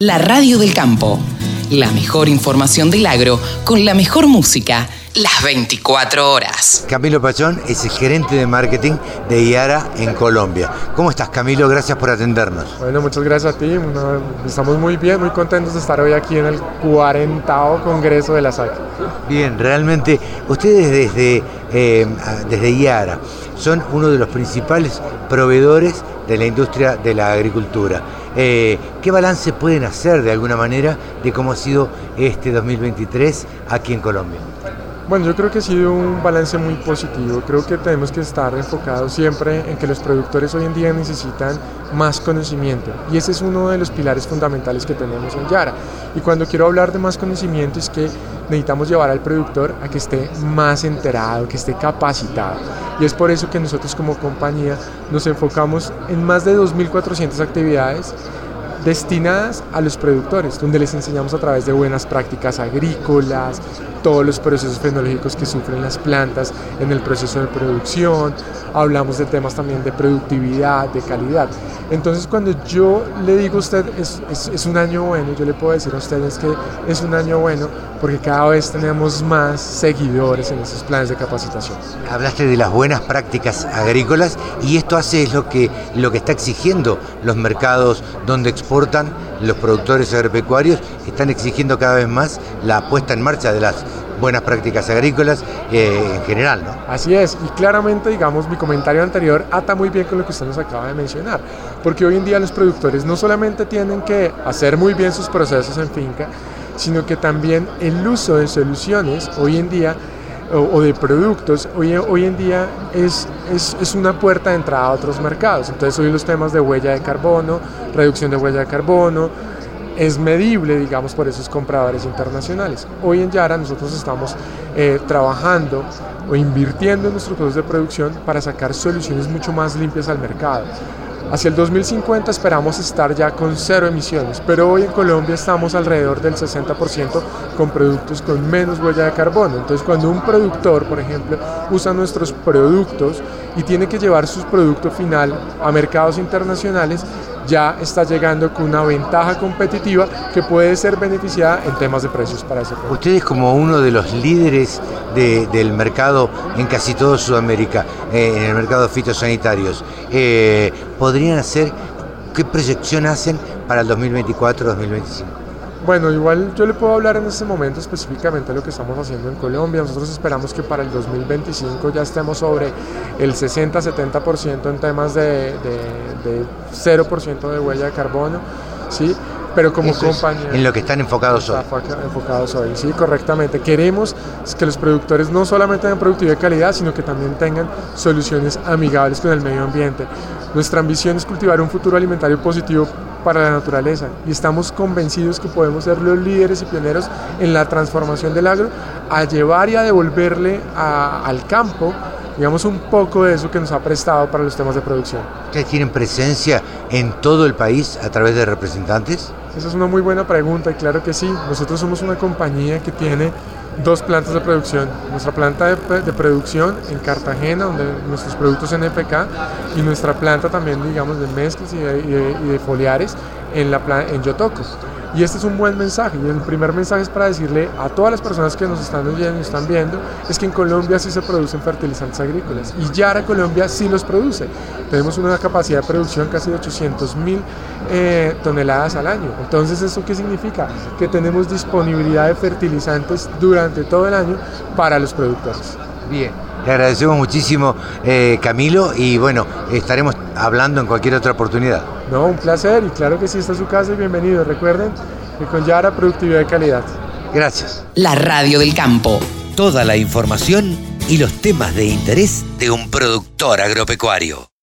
La radio del campo. La mejor información del agro con la mejor música las 24 horas. Camilo Pachón es el gerente de marketing de IARA en Colombia. ¿Cómo estás Camilo? Gracias por atendernos. Bueno, muchas gracias a ti. Estamos muy bien, muy contentos de estar hoy aquí en el 40 Congreso de la SAC. Bien, realmente ustedes desde, eh, desde IARA son uno de los principales proveedores de la industria de la agricultura. Eh, ¿Qué balance pueden hacer de alguna manera de cómo ha sido este 2023 aquí en Colombia? Bueno, yo creo que ha sido un balance muy positivo. Creo que tenemos que estar enfocados siempre en que los productores hoy en día necesitan más conocimiento y ese es uno de los pilares fundamentales que tenemos en Yara. Y cuando quiero hablar de más conocimiento es que necesitamos llevar al productor a que esté más enterado, que esté capacitado. Y es por eso que nosotros como compañía nos enfocamos en más de 2.400 actividades destinadas a los productores, donde les enseñamos a través de buenas prácticas agrícolas, todos los procesos fenológicos que sufren las plantas en el proceso de producción, hablamos de temas también de productividad, de calidad. Entonces cuando yo le digo a usted es, es, un año bueno, yo le puedo decir a ustedes que es un año bueno porque cada vez tenemos más seguidores en esos planes de capacitación. Hablaste de las buenas prácticas agrícolas y esto hace es lo que, lo que está exigiendo los mercados donde los productores agropecuarios, están exigiendo cada vez más la puesta en marcha de las buenas prácticas agrícolas eh, en general, ¿no? Así es, y claramente, digamos, mi comentario anterior ata muy bien con lo que usted nos acaba de mencionar, porque hoy en día los productores no solamente tienen que hacer muy bien sus procesos en finca, sino que también el uso de soluciones hoy en día o, de productos, hoy, hoy en día es, es, es, una puerta de entrada a otros mercados. Entonces hoy los temas de huella de carbono, reducción de huella de carbono, es medible, digamos, por esos compradores internacionales. Hoy en Yara nosotros estamos eh, trabajando o invirtiendo en nuestros procesos de producción para sacar soluciones mucho más limpias al mercado. Hacia el 2050 esperamos estar ya con cero emisiones, pero hoy en Colombia estamos alrededor del 60% con productos con menos huella de carbono. Entonces cuando un productor, por ejemplo, usa nuestros productos y tiene que llevar su producto final a mercados internacionales, ya está llegando con una ventaja competitiva que puede ser beneficiada en temas de precios para ese producto. Ustedes como uno de los líderes del mercado en casi toda Sudamérica, eh, en el mercado de fitosanitarios, eh, ¿podrían hacer, qué proyección hacen para el 2024-2025? Bueno, igual yo le puedo hablar en este momento específicamente de lo que estamos haciendo en Colombia. Nosotros esperamos que para el 2025 ya estemos sobre el 60-70% en temas de, de, 0% de huella de carbono. ¿sí? pero como compañía. En lo que están enfocados hoy. Enfocados hoy, sí, correctamente. Queremos que los productores no solamente tengan productividad de calidad, sino que también tengan soluciones amigables con el medio ambiente. Nuestra ambición es cultivar un futuro alimentario positivo para la naturaleza y estamos convencidos que podemos ser los líderes y pioneros en la transformación del agro a llevar y a devolverle al campo digamos un poco de eso que nos ha prestado para los temas de producción. ¿Ustedes tienen presencia en todo el país a través de representantes? Esa es una muy buena pregunta y claro que sí. Nosotros somos una compañía que tiene dos plantas de producción. Nuestra planta de, producción en Cartagena, donde nuestros productos NPK, y nuestra planta también, digamos, de mezclas y de, foliares en, la. Y este es un buen mensaje. Y el primer mensaje es para decirle a todas las personas que nos están oyendo y están viendo, es que en Colombia sí se producen fertilizantes agrícolas. Y Yara Colombia sí los produce. Tenemos una capacidad de producción casi de 800 mil eh, toneladas al año. Entonces, ¿eso qué significa? Que tenemos disponibilidad de fertilizantes durante todo el año para los productores. Bien, le agradecemos muchísimo eh, Camilo y bueno, estaremos hablando en cualquier otra oportunidad. No, un placer y claro que sí, está su casa y bienvenido. Recuerden que con Yara productividad de calidad. Gracias. La radio del campo. Toda la información y los temas de interés de un productor agropecuario.